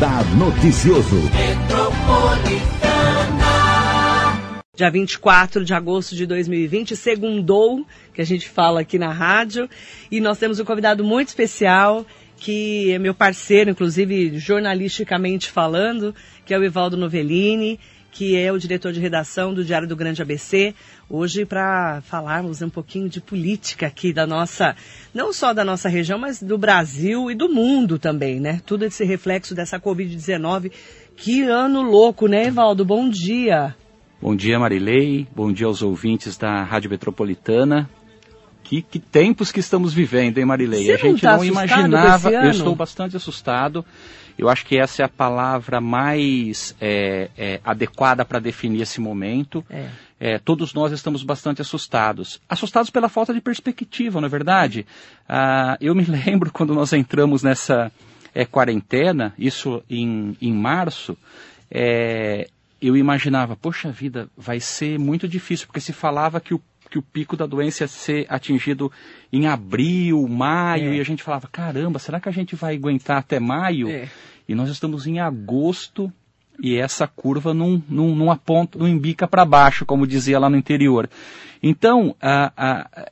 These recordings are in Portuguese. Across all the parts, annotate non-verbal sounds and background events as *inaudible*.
Radar Noticioso. Dia 24 de agosto de 2020, segundou, que a gente fala aqui na rádio. E nós temos um convidado muito especial, que é meu parceiro, inclusive jornalisticamente falando, que é o Ivaldo Novellini, que é o diretor de redação do Diário do Grande ABC, hoje para falarmos um pouquinho de política aqui da nossa, não só da nossa região, mas do Brasil e do mundo também, né? Tudo esse reflexo dessa Covid-19. Que ano louco, né, Ivaldo? Bom dia. Bom dia, Marilei. Bom dia aos ouvintes da Rádio Metropolitana. Que, que tempos que estamos vivendo, hein, Marilei? Você a gente não, tá não imaginava. Eu estou bastante assustado. Eu acho que essa é a palavra mais é, é, adequada para definir esse momento. É. É, todos nós estamos bastante assustados. Assustados pela falta de perspectiva, não é verdade? Ah, eu me *laughs* lembro quando nós entramos nessa é, quarentena, isso em, em março, é, eu imaginava, poxa vida, vai ser muito difícil, porque se falava que o, que o pico da doença ia ser atingido em abril, maio, É. e a gente falava, caramba, será que a gente vai aguentar até maio? É. E nós estamos em agosto e essa curva não, não, não aponta, não embica para baixo, como dizia lá no interior. Então, a, a,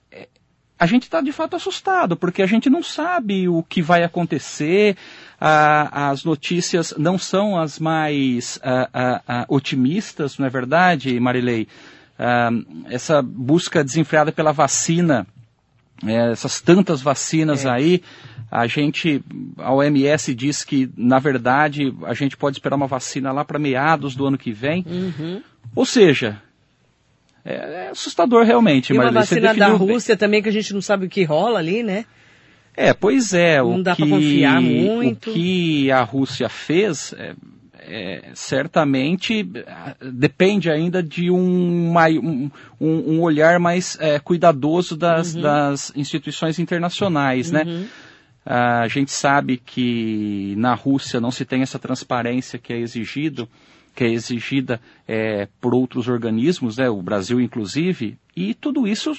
a gente está de fato assustado, porque a gente não sabe o que vai acontecer, a- as notícias não são as mais otimistas, não é verdade, Marilei? Essa busca desenfreada pela vacina, é, essas tantas vacinas É. aí, a gente, a OMS diz que, na verdade, a gente pode esperar uma vacina lá para meados do ano que vem. Uhum. Ou seja, é, é assustador realmente, E uma vacina da bem. Rússia também, que a gente não sabe o que rola ali, né? É, pois é. Não o dá pra confiar muito. O que a Rússia fez, é, certamente, depende ainda de um, um, um- olhar mais é, cuidadoso das, Uhum. das instituições internacionais, né? A gente sabe que na Rússia não se tem essa transparência que é exigido, que é exigida é, por outros organismos, né, o Brasil inclusive, e tudo isso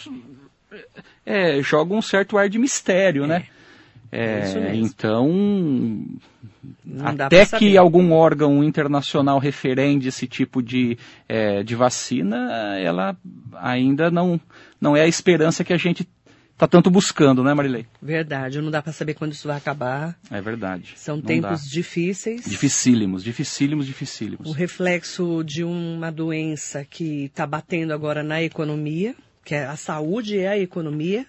é, joga um certo ar de mistério, né? É, isso mesmo. então, até que algum órgão internacional referende esse tipo de, é, de vacina, ela ainda não, não é a esperança que a gente está tanto buscando, né, Marilei? Verdade, não dá para saber quando isso vai acabar. É verdade. São Não tempos dá. difíceis. Dificílimos, dificílimos, dificílimos. O reflexo de uma doença que está batendo agora na economia, que é a saúde e a economia,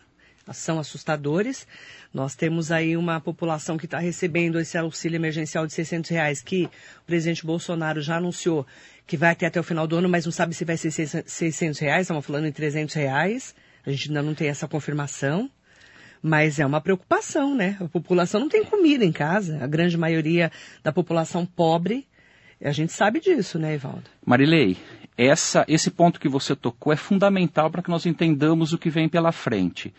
são assustadores. Nós temos aí uma população que está recebendo esse auxílio emergencial de 600 reais, que o presidente Bolsonaro já anunciou que vai ter até o final do ano, mas não sabe se vai ser 600 reais, estamos falando em 300 reais. A gente ainda não tem essa confirmação. Mas é uma preocupação, né? A população não tem comida em casa. A grande maioria da população pobre, a gente sabe disso, né, Ivaldo? Marilei, essa, esse ponto que você tocou é fundamental para que nós entendamos o que vem pela frente.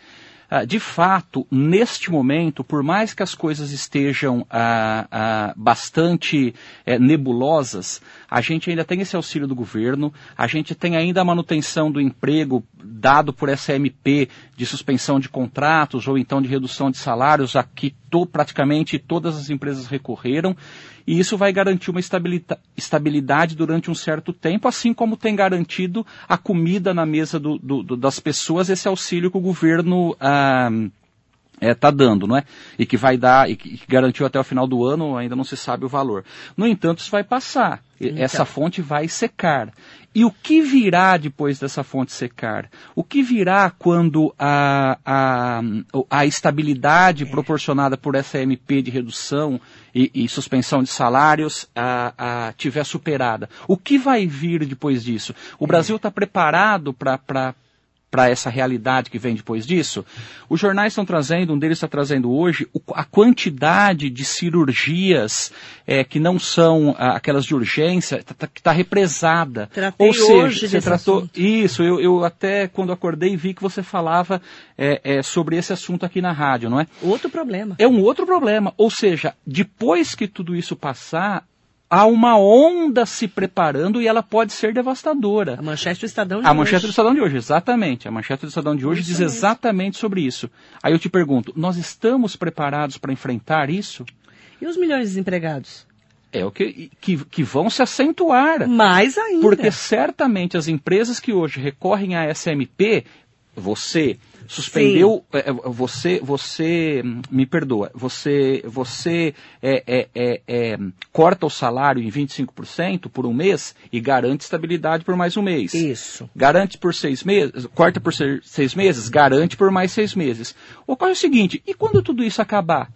Ah, de fato, neste momento, por mais que as coisas estejam ah, ah, bastante eh, nebulosas, a gente ainda tem esse auxílio do governo, a gente tem ainda a manutenção do emprego dado por essa MP de suspensão de contratos ou então de redução de salários, a que to- praticamente todas as empresas recorreram, e isso vai garantir uma estabilidade durante um certo tempo, assim como tem garantido a comida na mesa do- do- do- das pessoas, esse auxílio que o governo está dando, não é? E que vai dar, e que garantiu até o final do ano, ainda não se sabe o valor. No entanto, isso vai passar. Então. Essa fonte vai secar. E o que virá depois dessa fonte secar? O que virá quando a, a, a estabilidade proporcionada por essa MP de redução e, e suspensão de salários a, a, tiver superada? O que vai vir depois disso? O Brasil está preparado para para essa realidade que vem depois disso? Os jornais estão trazendo, um deles está trazendo hoje, a quantidade de cirurgias eh, que não são ah, aquelas de urgência, tá- tá- que está represada. Tratei Ou seja, você tratou. assunto. Isso, eu, eu até quando acordei vi que você falava eh, eh, sobre esse assunto aqui na rádio, não é? Outro problema. É um outro problema. Ou seja, depois que tudo isso passar, há uma onda se preparando e ela pode ser devastadora. A manchete do Estadão de A hoje. manchete do Estadão de hoje, exatamente. A manchete do Estadão de hoje Isso diz mesmo. exatamente sobre isso. Aí eu te pergunto, nós estamos preparados para enfrentar isso? E os milhões de desempregados? É o que, que, que vão se acentuar. Mais ainda. Porque certamente as empresas que hoje recorrem à SMP, você suspendeu, é, é, você, você, me perdoa, você, você é, é, é, é corta o salário em 25% por um mês e garante estabilidade por mais um mês. Isso. Garante por seis meses, corta por seis meses, garante por mais seis meses. Ocorre o seguinte, e quando tudo isso acabar?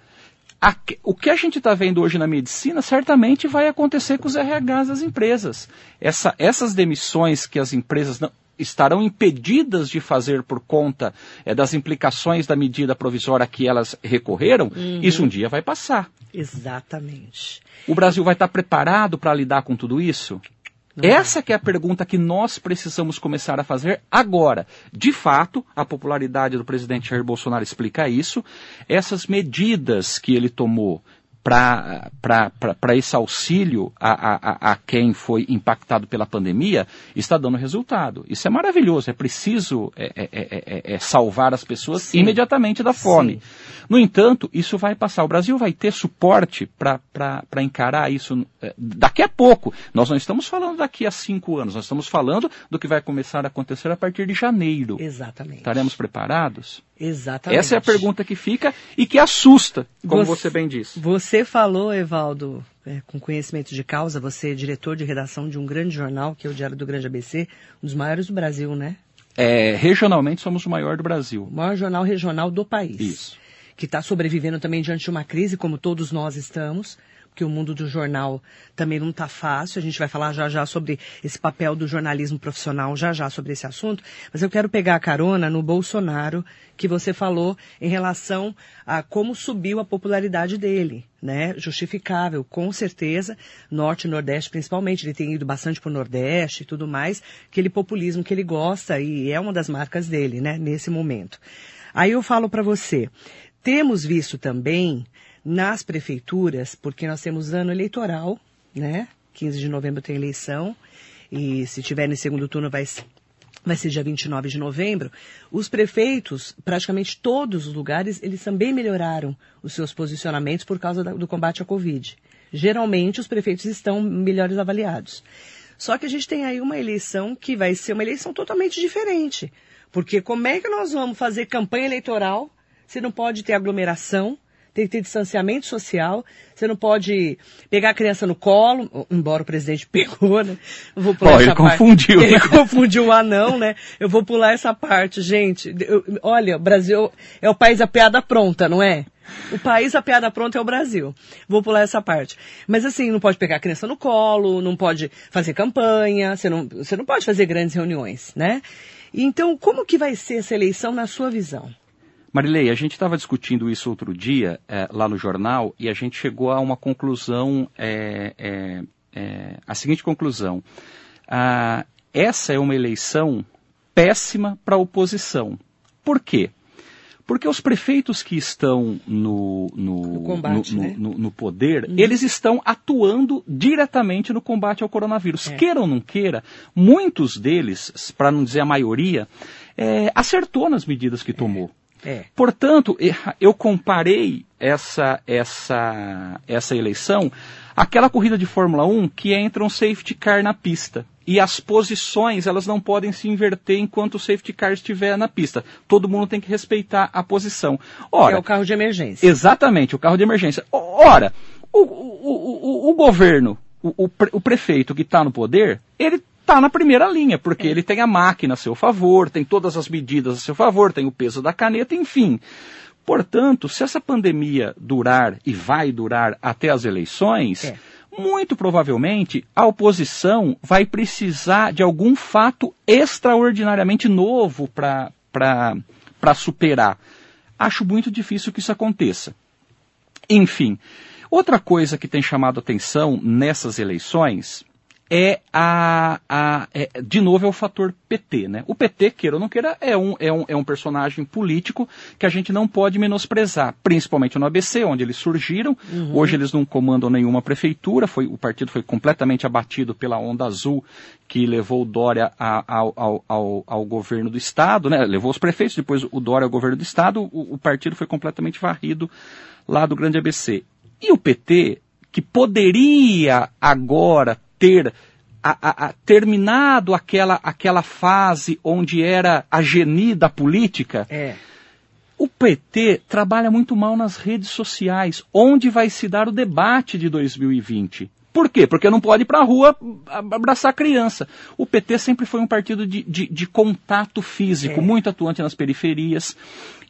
O que a gente está vendo hoje na medicina certamente vai acontecer com os RHs das empresas. Essa, essas demissões que as empresas não, estarão impedidas de fazer por conta é, das implicações da medida provisória que elas recorreram, uhum. isso um dia vai passar. Exatamente. O Brasil vai estar preparado para lidar com tudo isso? Não. Essa que é a pergunta que nós precisamos começar a fazer agora. De fato, a popularidade do presidente Jair Bolsonaro explica isso. Essas medidas que ele tomou para esse auxílio a, a, a, quem foi impactado pela pandemia está dando resultado. Isso é maravilhoso, é preciso é, é, é, é salvar as pessoas Sim. imediatamente da fome. Sim. No entanto, isso vai passar. O Brasil vai ter suporte para encarar isso daqui a pouco. Nós não estamos falando daqui a cinco anos, nós estamos falando do que vai começar a acontecer a partir de janeiro. Exatamente. Estaremos preparados? Exatamente. Essa é a pergunta que fica e que assusta, como você, você bem disse. Você falou, Evaldo, é, com conhecimento de causa, você é diretor de redação de um grande jornal, que é o Diário do Grande ABC, um dos maiores do Brasil, né? É, regionalmente somos o maior do Brasil. O maior jornal regional do país. Isso. Que está sobrevivendo também diante de uma crise, como todos nós estamos porque o mundo do jornal também não está fácil. A gente vai falar já já sobre esse papel do jornalismo profissional, já já sobre esse assunto. Mas eu quero pegar a carona no Bolsonaro, que você falou em relação a como subiu a popularidade dele. Né? Justificável, com certeza, Norte e Nordeste principalmente, ele tem ido bastante para o Nordeste e tudo mais, aquele populismo que ele gosta e é uma das marcas dele, né, nesse momento. Aí eu falo para você, temos visto também nas prefeituras, porque nós temos ano eleitoral, né? 15 de novembro tem eleição, e se tiver no segundo turno vai, vai ser dia 29 de novembro. Os prefeitos, praticamente todos os lugares, eles também melhoraram os seus posicionamentos por causa do combate à Covid. Geralmente os prefeitos estão melhores avaliados. Só que a gente tem aí uma eleição que vai ser uma eleição totalmente diferente. Porque como é que nós vamos fazer campanha eleitoral se não pode ter aglomeração, tem que ter distanciamento social, você não pode pegar a criança no colo, embora o presidente *laughs* pegou, né? Eu vou pular essa ele parte. confundiu. Ele *laughs* confundiu o anão, né? Eu vou pular essa parte, gente. Eu, olha, o Brasil é o país da piada pronta, não é? O país da piada pronta é o Brasil. Vou pular essa parte. Mas assim, não pode pegar a criança no colo, não pode fazer campanha, você não, você não pode fazer grandes reuniões, né? Então, como que vai ser essa eleição na sua visão? Marilei, a gente estava discutindo isso outro dia é, lá no jornal e a gente chegou a uma conclusão, é, é, a seguinte conclusão. Ah, essa é uma eleição péssima para a oposição. Por quê? Porque os prefeitos que estão no, no, combate, no, né? no, poder, uhum. eles estão atuando diretamente no combate ao coronavírus. É. Queira ou não queira, muitos deles, para não dizer a maioria, é, acertou nas medidas que tomou. É. Portanto, eu comparei essa, essa, essa eleição àquela corrida de Fórmula 1 que entra um safety car na pista. E as posições, elas não podem se inverter enquanto o safety car estiver na pista. Todo mundo tem que respeitar a posição. Ora, é o carro de emergência. Exatamente, o carro de emergência. Ora, o, o, o, o governo, o, o prefeito que está no poder, ele está na primeira linha, porque é. ele tem a máquina a seu favor, tem todas as medidas a seu favor, tem o peso da caneta, enfim. Portanto, se essa pandemia durar e vai durar até as eleições, é. muito provavelmente a oposição vai precisar de algum fato extraordinariamente novo para superar. Acho muito difícil que isso aconteça. Enfim, outra coisa que tem chamado atenção nessas eleições é a, a é, de novo é o fator PT, né? O PT, queira ou não queira, é um, é, um, é um personagem político que a gente não pode menosprezar, principalmente no ABC, onde eles surgiram. Uhum. Hoje eles não comandam nenhuma prefeitura, foi, o partido foi completamente abatido pela onda azul que levou o Dória a, ao, ao, ao, ao, governo do Estado, né? Levou os prefeitos, depois o Dória ao governo do Estado, o, o partido foi completamente varrido lá do grande ABC. E o PT que poderia agora ter a, a, a, terminado aquela, aquela fase onde era a geni da política, É. o PT trabalha muito mal nas redes sociais, onde vai se dar o debate de 2020. Por quê? Porque não pode ir para a rua abraçar criança. O PT sempre foi um partido de, de, de contato físico, É. muito atuante nas periferias.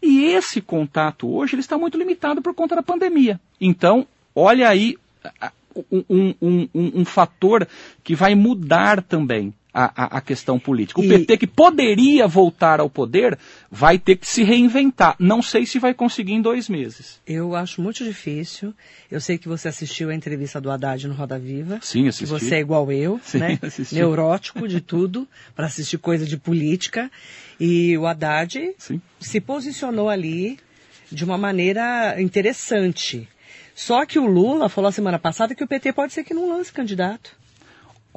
E esse contato hoje ele está muito limitado por conta da pandemia. Então, olha aí a- a- um, um- um- fator que vai mudar também a, a- questão política. O E- PT que poderia voltar ao poder vai ter que se reinventar. Não sei se vai conseguir em dois meses. Eu acho muito difícil. Eu sei que você assistiu a entrevista do Haddad no Roda Viva. Sim, Que assisti. você é igual eu, *laughs* Sim, né? assisti. Neurótico de tudo, para assistir coisa de política. E o Haddad Sim. se posicionou ali de uma maneira interessante. Só que o Lula falou a semana passada que o PT pode ser que não lance candidato.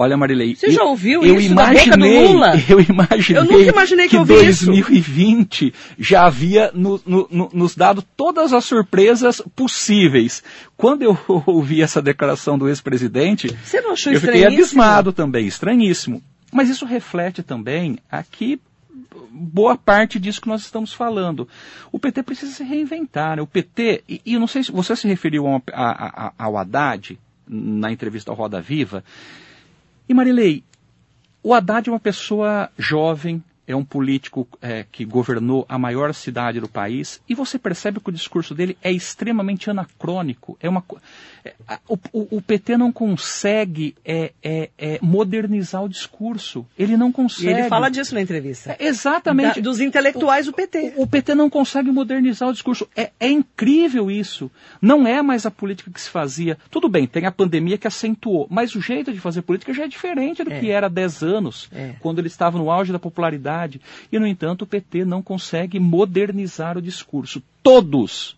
Olha, Marilei. Você já ouviu eu isso da boca do imaginei, Lula? *laughs* Eu imaginei Eu nunca imaginei que eu ouvi isso. 2020 já havia no- no- no- nos dado todas as surpresas possíveis. Quando eu *laughs* ouvi essa declaração do ex-presidente, eu fiquei abismado também, estranhíssimo. Mas isso reflete também aqui boa parte disso que nós estamos falando. O PT precisa se reinventar. né? O PT, e, e eu não sei se você se referiu ao, a- a- ao Haddad na entrevista ao Roda Viva. E Marilei, o Haddad é uma pessoa jovem, é um político é, que governou a maior cidade do país, e você percebe que o discurso dele é extremamente anacrônico. É uma, é, a- o, o- PT não consegue é, é, é, modernizar o discurso. Ele não E consegue. ele fala disso na entrevista. É, Exatamente. Da- dos intelectuais do PT. O, o PT não consegue modernizar o discurso. É, é incrível isso. Não é mais a política que se fazia. Tudo bem, tem a pandemia que acentuou, mas o jeito de fazer política já é diferente do que era há 10 anos, quando ele estava no auge da popularidade. E, no entanto, o PT não consegue modernizar o discurso. Todos,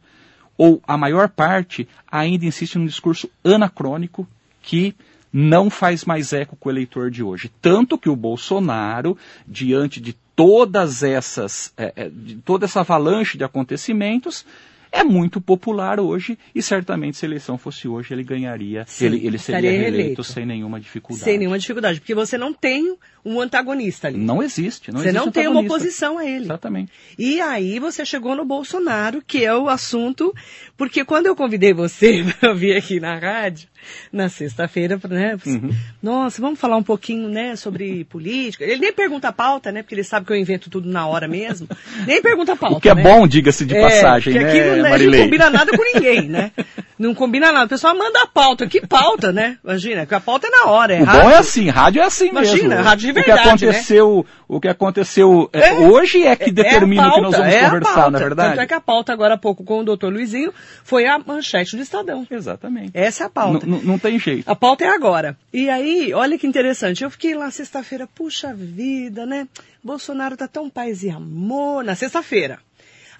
ou a maior parte, ainda insiste num discurso anacrônico que não faz mais eco com o eleitor de hoje. Tanto que o Bolsonaro, diante de todas essas, eh, de toda essa avalanche de acontecimentos, é muito popular hoje e certamente se a eleição fosse hoje ele ganharia, Sim, ele, ele seria reeleito reeleito. sem nenhuma dificuldade. Sem nenhuma dificuldade, porque você não tem um antagonista ali. Não existe, não você existe não tem uma oposição a ele. Exatamente. E aí você chegou no Bolsonaro, que é o assunto, porque quando eu convidei você *laughs* para vir aqui na rádio, *laughs* na sexta-feira, né? Uhum. Nossa, vamos falar um pouquinho, né, sobre política. Ele nem pergunta a pauta, né? Porque ele sabe que eu invento tudo na hora mesmo. Nem pergunta a pauta. O que é né? bom, diga-se de passagem, porque né, aqui não, a gente não combina nada com ninguém, *laughs* né? Não combina nada. O pessoal manda a pauta. Que pauta, né? Imagina, que a pauta é na hora, é O bom rápido. é assim, rádio é assim Imagina, mesmo. rádio de o que verdade, né? aconteceu, o que aconteceu é, É. hoje é que É determina a o que nós pauta, vamos é conversar, pauta. não é verdade? Tanto é que a pauta agora há pouco com o doutor Luizinho foi a manchete do Estadão. Exatamente. Essa é a pauta. Não tem jeito. A pauta é agora. E aí, olha que interessante. Eu fiquei lá sexta-feira, puxa vida, né? Bolsonaro tá tão paz e amor. Na sexta-feira.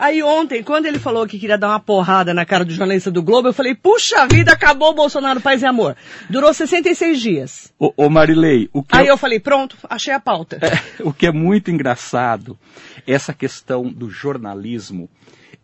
Aí ontem, quando ele falou que queria dar uma porrada na cara do jornalista do Globo, eu falei, puxa vida, acabou o Bolsonaro paz e amor. Durou 66 dias. Ô, ô Marilei, o que, Aí é, eu falei, pronto, achei a pauta. o que é muito engraçado, essa questão do jornalismo,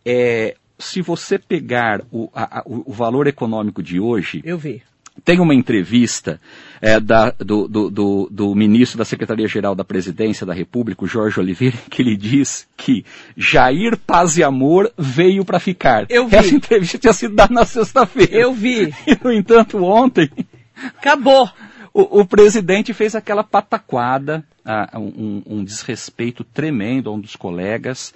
é, se você pegar o, a- a- o- valor econômico de hoje, Eu vi. Tem uma entrevista é, da- do, do- do- do ministro da Secretaria-Geral da Presidência da República, o Jorge Oliveira, *laughs* que ele diz que Jair Paz e Amor veio para ficar. Eu vi. Essa entrevista tinha sido dada na sexta-feira. Eu vi. *laughs* E, no entanto, ontem, Acabou. o, o presidente fez aquela pataquada, ah, um, um desrespeito tremendo a um dos colegas.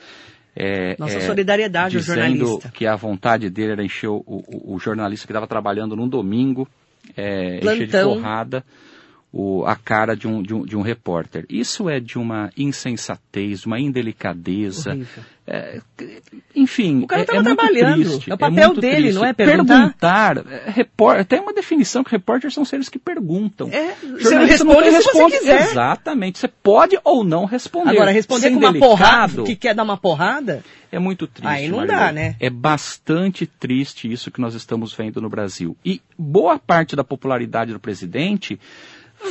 É, Nossa é, solidariedade ao jornalista. que a vontade dele era encher o, o- o jornalista que estava trabalhando num domingo, é, encher de porrada o- a cara de um, de, um, de um repórter. Isso é de uma insensatez, uma indelicadeza. É, enfim, O cara é, tava é muito trabalhando. triste, É o papel muito dele, triste. não é perguntar? Perguntar, é, repórter, tem uma definição que repórteres são seres que perguntam. É, você Jornalista responde se você responde. quiser. Exatamente, você pode ou não responder. Agora, responder Ser com uma indelicado porrada, que quer dar uma porrada, é muito triste. Aí não dá, né? É bastante triste isso que nós estamos vendo no Brasil. E boa parte da popularidade do presidente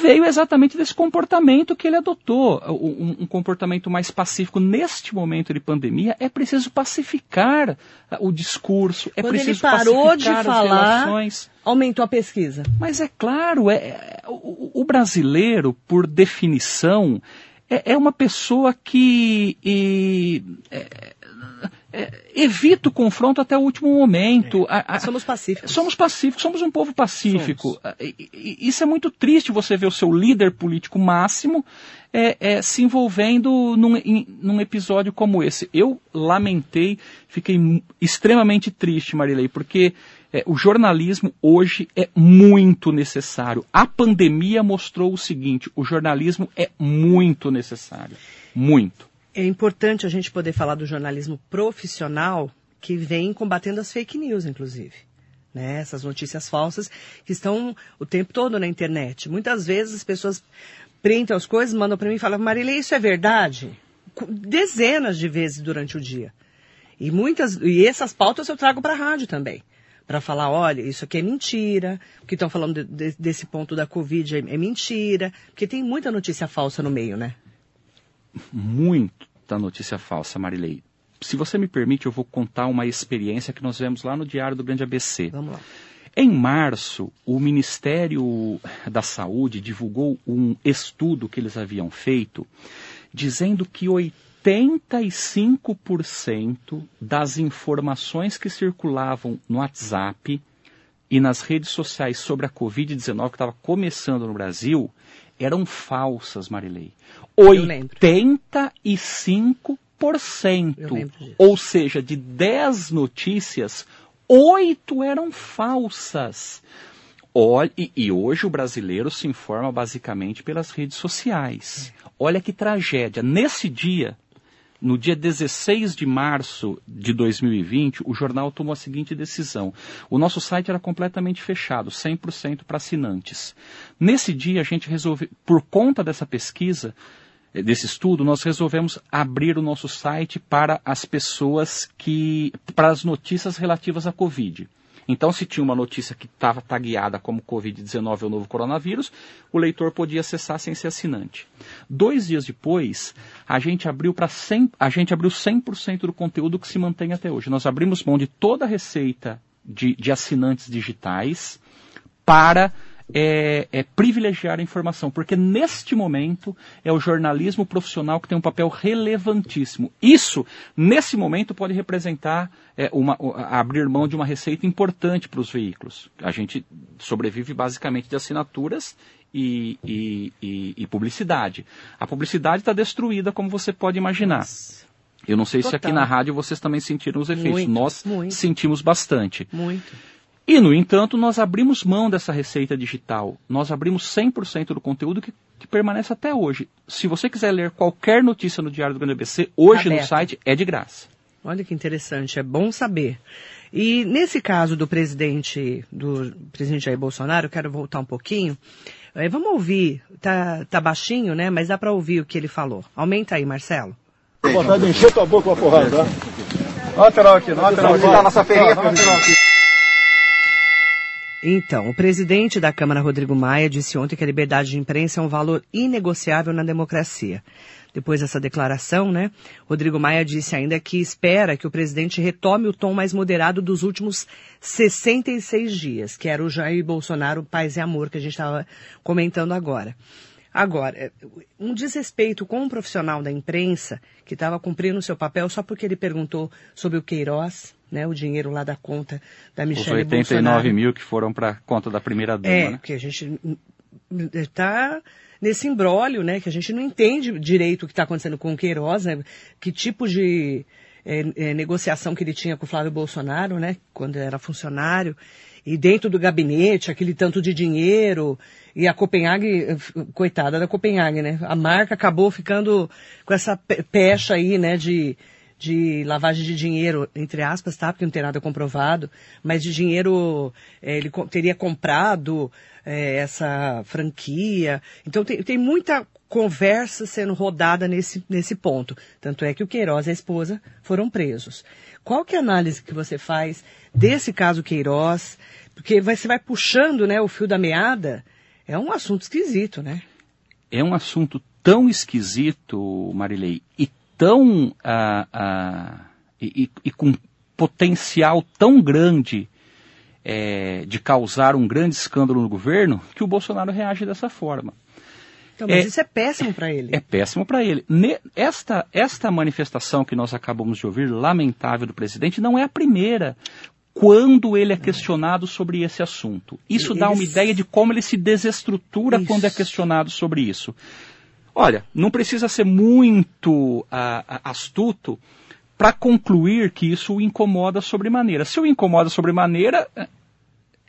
veio exatamente desse comportamento que ele adotou, um, um, comportamento mais pacífico. Neste momento de pandemia, é preciso pacificar o discurso, é Quando preciso ele parou de pacificar falar, as relações. Aumentou a pesquisa. Mas é claro, é, é o, o, brasileiro, por definição, é, é uma pessoa que. E, é, é, evita o confronto até o último momento. É. A, a, somos pacíficos. Somos pacíficos, somos um povo pacífico. Isso é muito triste você ver o seu líder político máximo é, é, se envolvendo num, em, num, episódio como esse. Eu lamentei, fiquei extremamente triste, Marilei, porque é, o jornalismo hoje é muito necessário. A pandemia mostrou o seguinte: o jornalismo é muito necessário. Muito é importante a gente poder falar do jornalismo profissional que vem combatendo as fake news, inclusive. Né? Essas notícias falsas que estão o tempo todo na internet. Muitas vezes as pessoas printam as coisas, mandam para mim e falam, Marília, isso é verdade? Dezenas de vezes durante o dia. E muitas, e essas pautas eu trago para a rádio também. Para falar, olha, isso aqui é mentira, o que estão falando de, de, desse ponto da Covid é, é mentira, porque tem muita notícia falsa no meio, né? Muito da notícia falsa, Marilei. Se você me permite, eu vou contar uma experiência que nós vemos lá no Diário do Grande ABC. Vamos lá. Em março, o Ministério da Saúde divulgou um estudo que eles haviam feito, dizendo que 85% das informações que circulavam no WhatsApp e nas redes sociais sobre a Covid-19 que estava começando no Brasil eram falsas, Marilei. 85%. Ou seja, de 10 notícias, 8 eram falsas. Olha, e, e, hoje o brasileiro se informa basicamente pelas redes sociais. Olha que tragédia. Nesse dia, no dia 16 de março de 2020, o jornal tomou a seguinte decisão. O nosso site era completamente fechado, 100% para assinantes. Nesse dia, a gente resolveu, por conta dessa pesquisa, eh, desse estudo, nós resolvemos abrir o nosso site para as pessoas que, para as notícias relativas à Covid. Então, se tinha uma notícia que estava tagueada como Covid-19 ou novo coronavírus, o leitor podia acessar sem ser assinante. Dois dias depois, a gente abriu para 100%, a gente abriu 100% do conteúdo que se mantém até hoje. Nós abrimos mão de toda a receita de, de assinantes digitais para é, é, privilegiar a informação, porque neste momento é o jornalismo profissional que tem um papel relevantíssimo. Isso, nesse momento, pode representar é, uma, abrir mão de uma receita importante para os veículos. A gente sobrevive basicamente de assinaturas e, e, e, e publicidade. A publicidade está destruída, como você pode imaginar. Eu não sei Total. se aqui na rádio vocês também sentiram os efeitos. Muito, Nós muito. sentimos bastante. Muito. E, no entanto, nós abrimos mão dessa receita digital. Nós abrimos 100% do conteúdo que, que, permanece até hoje. Se você quiser ler qualquer notícia no Diário do Grande ABC, hoje no site é de graça. Olha que interessante, é bom saber. E nesse caso do presidente, do presidente Jair Bolsonaro, eu quero voltar um pouquinho. É, vamos ouvir, tá, tá baixinho, né? Mas dá para ouvir o que ele falou. Aumenta aí, Marcelo. Vontade de encher tua boca uma porrada, tá? Olha lateral aqui, olha lateral aqui. Tá nossa feirinha, lateral aqui. Então, o presidente da Câmara, Rodrigo Maia, disse ontem que a liberdade de imprensa é um valor inegociável na democracia. Depois dessa declaração, né, Rodrigo Maia disse ainda que espera que o presidente retome o tom mais moderado dos últimos 66 dias, que era o Jair Bolsonaro Paz e Amor, que a gente estava comentando agora. Agora, um desrespeito com um profissional da imprensa que estava cumprindo o seu papel só porque ele perguntou sobre o Queiroz, né, o dinheiro lá da conta da Michelle Os 89 Bolsonaro. mil que foram para a conta da primeira dama, é, né? que a gente está nesse imbróglio, né, que a gente não entende direito o que está acontecendo com o Queiroz, né, que tipo de é, é, negociação que ele tinha com o Flávio Bolsonaro, né, quando era funcionário, e dentro do gabinete, aquele tanto de dinheiro, e a Copenhague, coitada da Copenhague, né, a marca acabou ficando com essa pecha aí, né, de de lavagem de dinheiro, entre aspas, tá? Porque não tem nada comprovado, mas de dinheiro, é, ele teria comprado é, essa franquia. Então tem, tem muita conversa sendo rodada nesse, nesse ponto. Tanto é que o Queiroz e a esposa foram presos. Qual que é a análise que você faz desse caso Queiroz? Porque você vai puxando né, o fio da meada É um assunto esquisito, né? É um assunto tão esquisito, Marilei, e tão. Ah, ah, e, e, com potencial tão grande é, de causar um grande escândalo no governo, que o Bolsonaro reage dessa forma. Então, mas é, isso é péssimo para ele. É péssimo para ele. Esta, esta manifestação que nós acabamos de ouvir, lamentável do presidente, não é a primeira quando ele é questionado sobre esse assunto. Isso dá uma ideia de como ele se desestrutura isso. quando é questionado sobre isso. Olha, não precisa ser muito uh, astuto para concluir que isso o incomoda sobremaneira. Se o incomoda sobremaneira,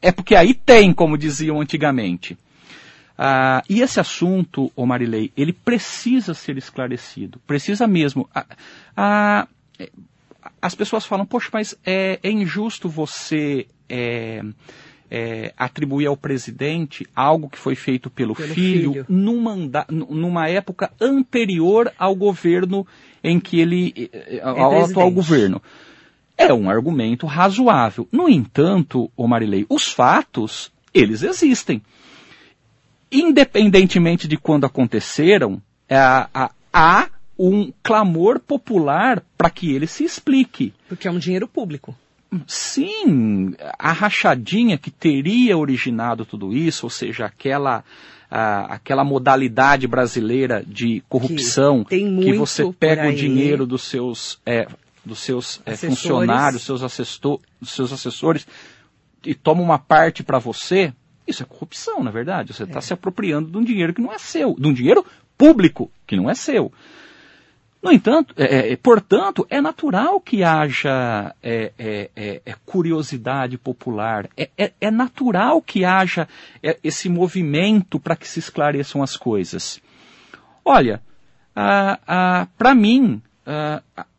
é porque aí tem, como diziam antigamente. Uh, e esse assunto, o Marilei, ele precisa ser esclarecido, precisa mesmo. Uh, as pessoas falam, poxa, mas é, é injusto você é, é, atribuir ao presidente algo que foi feito pelo, pelo filho, filho. Numa, numa época anterior ao governo em que ele. É, é ao presidente. atual governo. É um argumento razoável. No entanto, o Marilei, os fatos, eles existem. Independentemente de quando aconteceram, há um clamor popular para que ele se explique. Porque é um dinheiro público. Sim, a rachadinha que teria originado tudo isso, ou seja, aquela, aquela modalidade brasileira de corrupção que, que você pega o dinheiro dos seus, é, dos seus é, funcionários, seus, assessor, dos seus assessores e toma uma parte para você, isso é corrupção, na é verdade. Você está é. se apropriando de um dinheiro que não é seu, de um dinheiro público que não é seu. No entanto, é, é, portanto, é natural que haja é, é, é, é curiosidade popular, é, natural que haja esse movimento para que se esclareçam as coisas. Olha, para mim,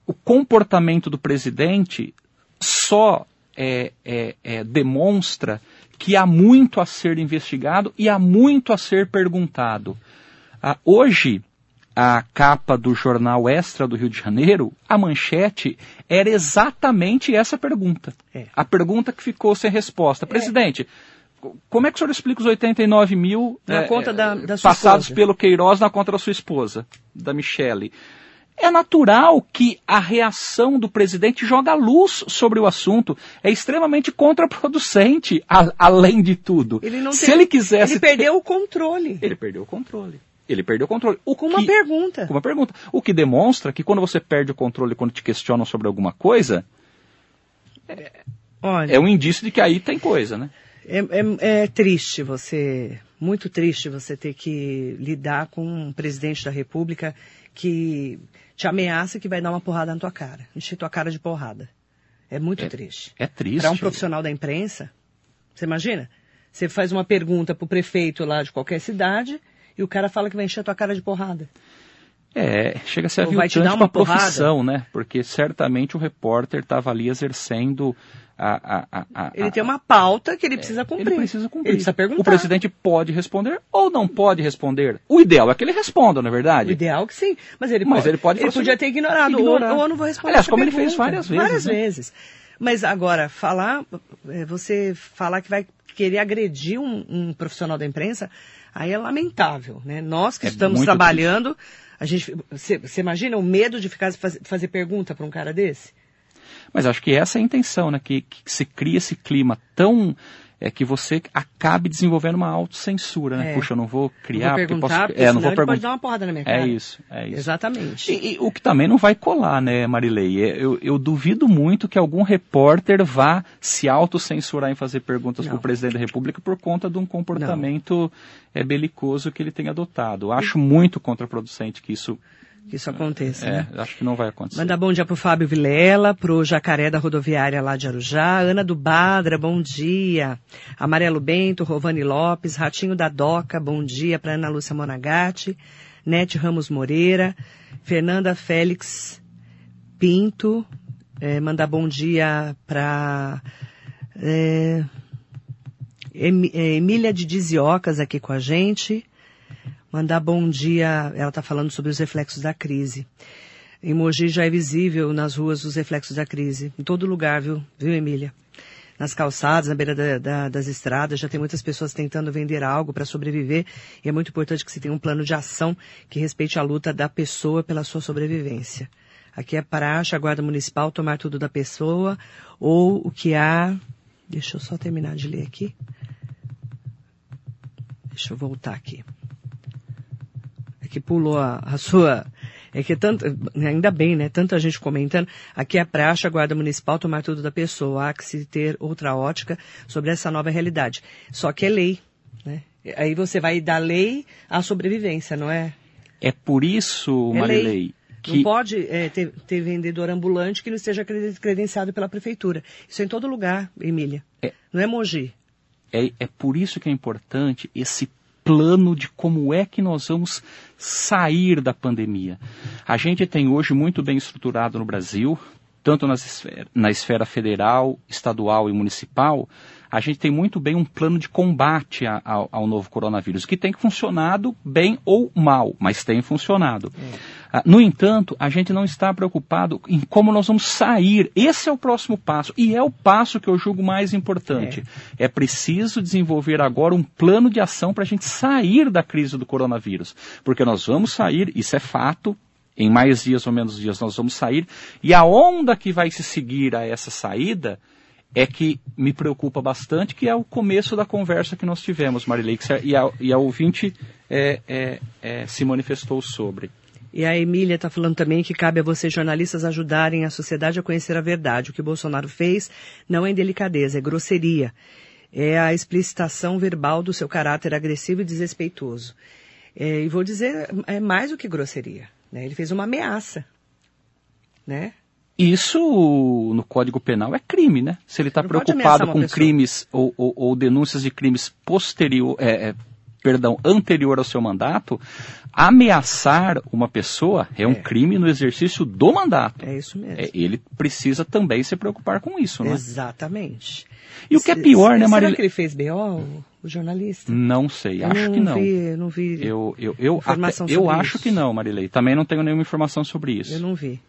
o comportamento do presidente só demonstra que há muito a ser investigado e há muito a ser perguntado. Ah, hoje, a capa do jornal Extra do Rio de Janeiro, a manchete era exatamente essa pergunta. É. A pergunta que ficou sem resposta. É. Presidente, como é que o senhor explica os 89 mil na é, conta da, da passados esposa. pelo Queiroz na conta da sua esposa, da Michele? É natural que a reação do presidente joga luz sobre o assunto. É extremamente contraproducente, a, além de tudo. Ele Se ele quisesse. Ele perdeu o controle. Ele perdeu o controle. Ele perdeu o controle. O com que, uma pergunta. Com uma pergunta. O que demonstra que quando você perde o controle quando te questionam sobre alguma coisa, é, Olha, é um indício de que aí tem coisa, né? É, é, é, triste você, muito triste você ter que lidar com um presidente da República que te ameaça que vai dar uma porrada na tua cara, encher tua cara de porrada. É muito é, triste. É triste. Para um profissional da imprensa, você imagina? Você faz uma pergunta para o prefeito lá de qualquer cidade, e o cara fala que vai encher a tua cara de porrada. É, chega a ser aviltante uma profissão, porrada. né? Porque certamente o repórter estava ali exercendo a, a, a, Ele tem uma pauta que ele precisa cumprir. Ele precisa cumprir. Ele precisa perguntar. O presidente pode responder ou não pode responder. O ideal é que ele responda, na é verdade. O ideal é que sim. Mas ele pode, Mas ele, pode ele podia ter ignorado. Ignorar. Ou, ou eu não vou responder. Aliás, como pergunta. ele fez várias vezes. Várias né? vezes. Mas agora, falar, é, você falar que vai querer agredir um, um profissional da imprensa, aí é lamentável, né? Nós que é estamos trabalhando, a gente, você imagina o medo de ficar faz, fazer pergunta para um cara desse? Mas acho que essa é a intenção, né? Que, que se cria esse clima tão é que você acabe desenvolvendo uma autocensura, né? É. Puxa, eu não vou criar, não vou porque posso... Porque é, não vou perguntar. pode dar uma porrada na minha cara. É isso, é isso. Exatamente. E, e, o que também não vai colar, né, Marilei? É, eu, eu duvido muito que algum repórter vá se autocensurar em fazer perguntas para o presidente da República por conta de um comportamento é, belicoso que ele tem adotado. Acho muito contraproducente que isso que isso aconteça. É, né? acho que não vai acontecer. Manda bom dia pro Fábio Vilela, pro Jacaré da rodoviária lá de Arujá, Ana do Badra, bom dia. Amarelo Bento, Rovani Lopes, Ratinho da Doca, bom dia para Ana Lúcia Monagatti, Nete Ramos Moreira, Fernanda Félix Pinto, é, mandar bom dia para é, é, Emília de Diziocas aqui com a gente. Mandar bom dia, ela está falando sobre os reflexos da crise. Em Mogi já é visível nas ruas os reflexos da crise. Em todo lugar, viu, viu Emília? nas calçadas, na beira da, da, das estradas, já tem muitas pessoas tentando vender algo para sobreviver e é muito importante que se tenha um plano de ação que respeite a luta da pessoa pela sua sobrevivência. Aqui é praxe a Guarda Municipal tomar tudo da pessoa ou o que há... Deixa eu só terminar de ler aqui. Deixa eu voltar aqui. Que pulou a, a sua é que tanto, ainda bem, né? Tanta gente comentando. Aqui é praxe a Guarda Municipal tomar tudo da pessoa. Há que se ter outra ótica sobre essa nova realidade. Só que é lei, né? Aí você vai da lei à sobrevivência, não é? É por isso, é Marilei, lei. Que... Não pode é, ter, ter, vendedor ambulante que não esteja credenciado pela prefeitura. Isso é em todo lugar, Emília. É, não é Mogi. É, é por isso que é importante esse plano de como é que nós vamos sair da pandemia. A gente tem hoje muito bem estruturado no Brasil, tanto esfera, na esfera federal, estadual e municipal, a gente tem muito bem um plano de combate a, a, ao novo coronavírus, que tem funcionado bem ou mal, mas tem funcionado. É. No entanto, a gente não está preocupado em como nós vamos sair. Esse é o próximo passo, e é o passo que eu julgo mais importante. É, é preciso desenvolver agora um plano de ação para a gente sair da crise do coronavírus, porque nós vamos sair, isso é fato, em mais dias ou menos dias nós vamos sair, e a onda que vai se seguir a essa saída é que me preocupa bastante, que é o começo da conversa que nós tivemos, Marilei, e a, e a ouvinte é, é, é, se manifestou sobre. E a Emília está falando também que cabe a vocês, jornalistas, ajudarem a sociedade a conhecer a verdade. O que Bolsonaro fez não é indelicadeza, é grosseria. É a explicitação verbal do seu caráter agressivo e desrespeitoso. É, e vou dizer, é mais do que grosseria. Né? Ele fez uma ameaça. Né? Isso no Código Penal é crime, né? Se ele está preocupado com crimes ou, ou, ou, denúncias de crimes posterior, é, é, perdão, anterior ao seu mandato, ameaçar uma pessoa é um é. crime no exercício do mandato. É isso mesmo. É, ele precisa também se preocupar com isso, não é? Exatamente. E o que é pior, né, Marília? Será que ele fez BO, o jornalista? Não sei, acho não que não. Vi, não vi eu eu, eu, até, eu acho que não, Marilei. Também não tenho nenhuma informação sobre isso. Eu não vi.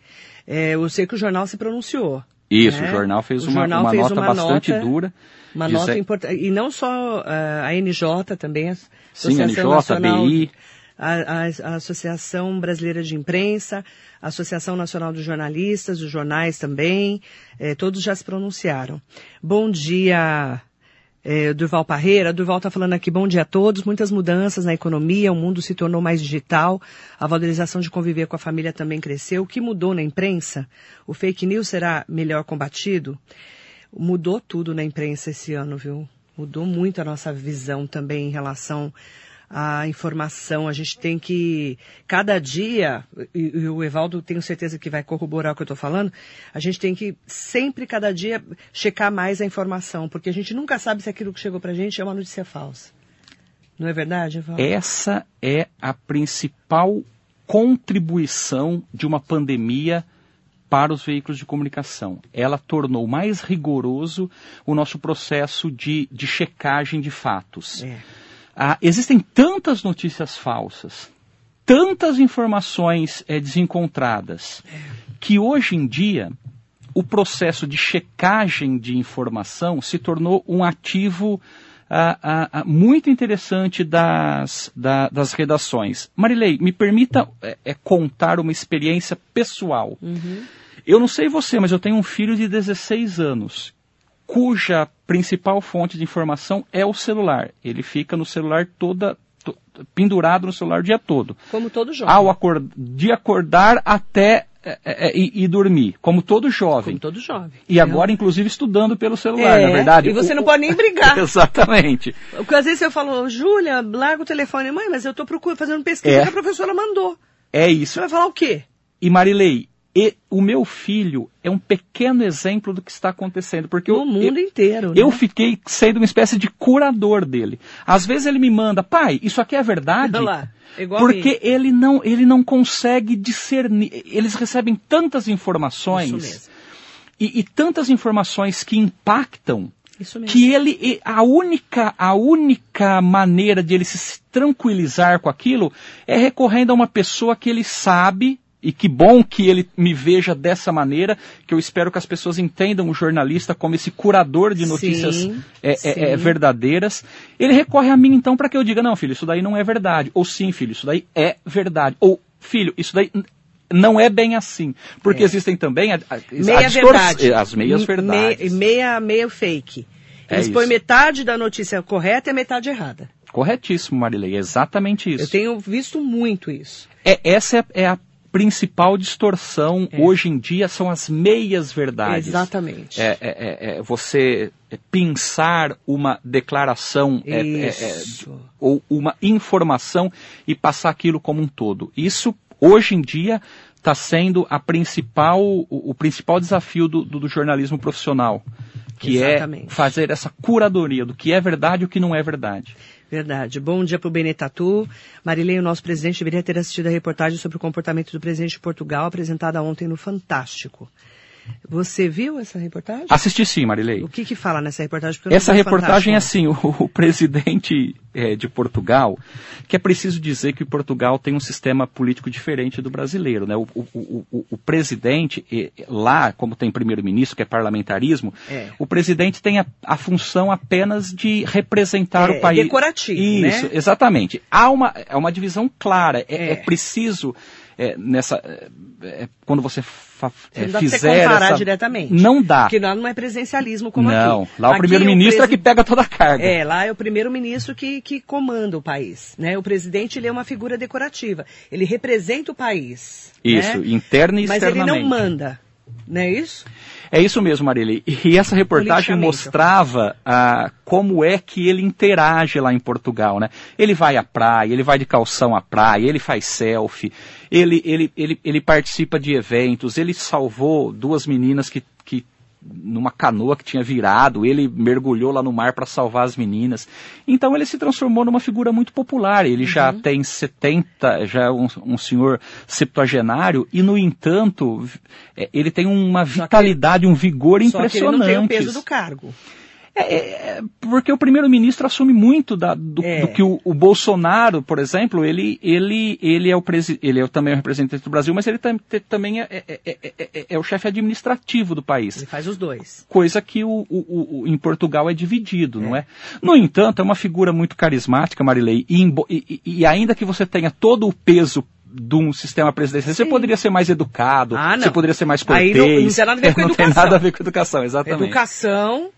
É, eu sei que o jornal se pronunciou. Isso, né? o jornal fez, o uma, jornal uma fez nota uma bastante nota, dura. Uma nota importante. E não só uh, a NJ também, a Associação Sim, a NJ, Nacional, a BI. A, a, a, Associação Brasileira de Imprensa, a Associação Nacional dos Jornalistas, os jornais também, eh, todos já se pronunciaram. Bom dia, é, Durval Parreira. Durval está falando aqui, bom dia a todos. Muitas mudanças na economia, o mundo se tornou mais digital, a valorização de conviver com a família também cresceu. O que mudou na imprensa? O fake news será melhor combatido? Mudou tudo na imprensa esse ano, viu? Mudou muito a nossa visão também em relação a informação. A gente tem que, cada dia, e, e o Evaldo tenho certeza que vai corroborar o que eu estou falando, a gente tem que sempre, cada dia, checar mais a informação, porque a gente nunca sabe se aquilo que chegou para a gente é uma notícia falsa. Não é verdade, Evaldo? Essa é a principal contribuição de uma pandemia para os veículos de comunicação. Ela tornou mais rigoroso o nosso processo de, de checagem de fatos. É. Ah, existem tantas notícias falsas, tantas informações é, desencontradas, que hoje em dia o processo de checagem de informação se tornou um ativo ah, ah, ah muito interessante das, da, das redações. Marilei, me permita é, é, contar uma experiência pessoal. Uhum. Eu não sei você, mas eu tenho um filho de 16 anos cuja principal fonte de informação é o celular. Ele fica no celular toda to, pendurado no celular o dia todo. Como todo jovem. Ao acord, de acordar até é, é, é, e, e, dormir, como todo jovem. Como todo jovem. E é. agora, inclusive, estudando pelo celular, é, na verdade. E você não pode nem brigar. *laughs* Exatamente. Porque às vezes eu falo, Júlia, larga o telefone. Mãe, mas eu estou procurando, fazendo pesquisa é. que a professora mandou. É isso. Você vai falar o quê? E Marilei, e o meu filho é um pequeno exemplo do que está acontecendo, porque no eu, mundo eu, inteiro. Né? Eu fiquei sendo uma espécie de curador dele. Às vezes ele me manda, pai, isso aqui é verdade? Olha lá, igual porque ele não, ele não consegue discernir. Eles recebem tantas informações e, e tantas informações que impactam que ele a única a única maneira de ele se tranquilizar com aquilo é recorrendo a uma pessoa que ele sabe e que bom que ele me veja dessa maneira, que eu espero que as pessoas entendam o jornalista como esse curador de notícias Sim, é, sim. é, é, verdadeiras. Ele recorre a mim então para que eu diga, não, filho, isso daí não é verdade. Ou sim, filho, isso daí é verdade. Ou, filho, isso daí não é bem assim. Porque É. existem também a, a, a Meia verdade. as meias Me- verdades. meia, meia fake. É Eles põem metade da notícia correta e metade errada. Corretíssimo, Marilei, é exatamente isso. Eu tenho visto muito isso. É, essa é, é a principal distorção hoje em dia, são as meias verdades. Exatamente. É, é, é, é você pensar uma declaração é, é, é, ou uma informação e passar aquilo como um todo. Isso, hoje em dia, está sendo a principal, o, o principal desafio do, do- do jornalismo profissional, que Exatamente. é fazer essa curadoria do que é verdade e o que não é verdade. Verdade. Bom dia para o Benetatu. Marilei, o nosso presidente, deveria ter assistido a reportagem sobre o comportamento do presidente de Portugal, apresentada ontem no Fantástico. Você viu essa reportagem? Assisti sim, Marilei. O que que fala nessa reportagem? Essa reportagem é assim, o, o *laughs* presidente eh, de Portugal, que é preciso dizer que Portugal tem um sistema político diferente do brasileiro. Né? O, o- o- o- presidente, lá, como tem primeiro-ministro, que é parlamentarismo, É. o presidente tem a, a função apenas de representar É, o país. decorativo, Isso, né? exatamente. Há uma, é uma divisão clara. É, É. é nessa, eh, eh, quando você fa, Você não você fizer comparar essa- diretamente. Não dá. Porque lá não é presencialismo como não, aqui. lá o primeiro-ministro é que presi- pega toda a carga. É, lá é o primeiro-ministro que, que comanda o país. Né? O presidente ele é uma figura decorativa. Ele representa o país. Isso, né? interna e Mas ele externamente. não manda. Não é isso? É isso mesmo, Marília. E essa reportagem mostrava ah, como é que ele interage lá em Portugal, né? Ele vai à praia, ele vai de calção à praia, ele faz selfie, ele, ele, ele, ele participa de eventos, ele salvou duas meninas que, que numa canoa que tinha virado, ele mergulhou lá no mar para salvar as meninas. Então ele se transformou numa figura muito popular. Ele já Uhum. tem 70, já é um, um senhor septuagenário, e no entanto, é, ele tem uma vitalidade, um vigor Só que ele não tem o impressionante. peso do cargo. É, é, porque o primeiro-ministro assume muito da- do, É. do que o, o Bolsonaro, por exemplo, ele, ele, ele é o presi ele é também o representante do Brasil, mas ele tam- também é, é- é- é- é- é o chefe administrativo do país Ele faz os dois. coisa que o, o- o- em Portugal é dividido, não é? No entanto, é uma figura muito carismática, Marilei, e, e- e- ainda que você tenha todo o peso de um sistema presidencial, você Sim. poderia ser mais educado, Ah, você poderia ser mais Aí cortês. não- não tem nada a ver *laughs* com não tem educação. nada a ver com educação, exatamente. Educação,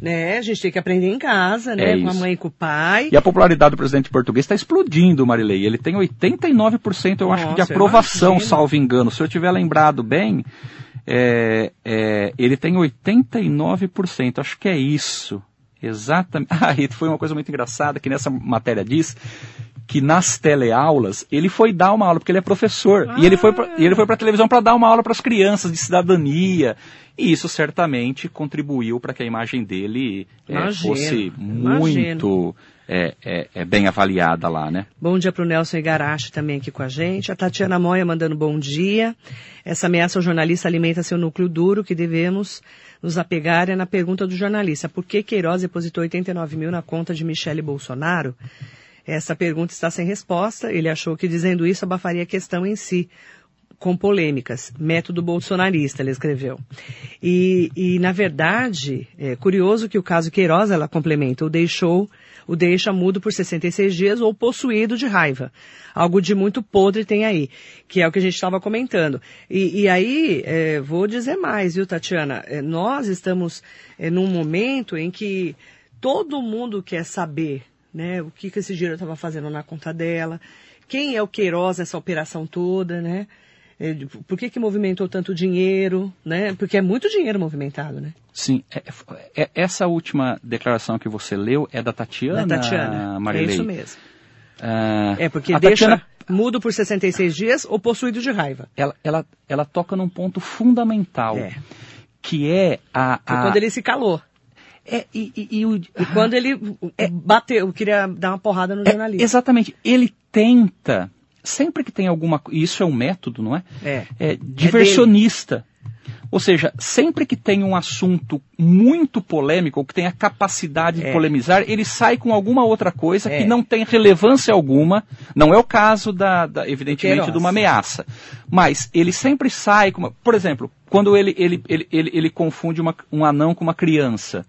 né? A gente tem que aprender em casa, né? É com a mãe e com o pai. E a popularidade do presidente português está explodindo, Marilei. Ele tem 89%, eu acho, que de Nossa, aprovação, imagino. salvo engano. Se eu tiver lembrado bem, é, é, ele tem 89%. Acho que é isso. Exatamente. *laughs* Ah, e foi uma coisa muito engraçada que nessa matéria diz que nas teleaulas ele foi dar uma aula porque ele é professor e ele foi pra, e ele foi para a televisão para dar uma aula para as crianças de cidadania e isso certamente contribuiu para que a imagem dele é, fosse muito é, é, é bem avaliada lá, né? Bom dia para o Nelson Igarashi também aqui com a gente. A Tatiana Moia mandando bom dia. Essa ameaça ao jornalista alimenta seu núcleo duro, que devemos nos apegar é na pergunta do jornalista. Por que Queiroz depositou 89 mil na conta de Michele Bolsonaro? Essa pergunta está sem resposta. Ele achou que dizendo isso abafaria a questão em si, com polêmicas. Método bolsonarista, ele escreveu. E, e na verdade, é curioso que o caso Queiroz, ela complementa, o deixou, o deixa mudo por 66 dias ou possuído de raiva. Algo de muito podre tem aí, que é o que a gente estava comentando. E, e aí, é, vou dizer mais, viu, Tatiana? É, nós estamos é, num momento em que todo mundo quer saber né, o que, que esse dinheiro estava fazendo na conta dela, quem é o Queiroz nessa operação toda, né? É, Por que, que movimentou tanto dinheiro, né? Porque é muito dinheiro movimentado, né? Sim, é- é- essa última declaração que você leu é da Tatiana, Da Tatiana. É Marilei? isso mesmo. Ah, É porque deixa Tatiana, mudo por 66 dias ou possuído de raiva. ela, ela, ela toca num ponto fundamental, É. que é a... Foi a quando ele se calou. É, e, e- e o- E quando ele bateu, queria dar uma porrada no é, jornalista. exatamente, ele tenta, sempre que tem alguma... co- Isso é um método, não é? É. é diversionista. Ou seja, sempre que tem um assunto muito polêmico, ou que tem a capacidade de É. polemizar, ele sai com alguma outra coisa É. que não tem relevância alguma. Não é o caso, da, da- evidentemente, Queiroz. de uma ameaça. Mas ele sempre sai com uma. Por exemplo, quando ele, ele, ele, ele, ele confunde uma- um anão com uma criança.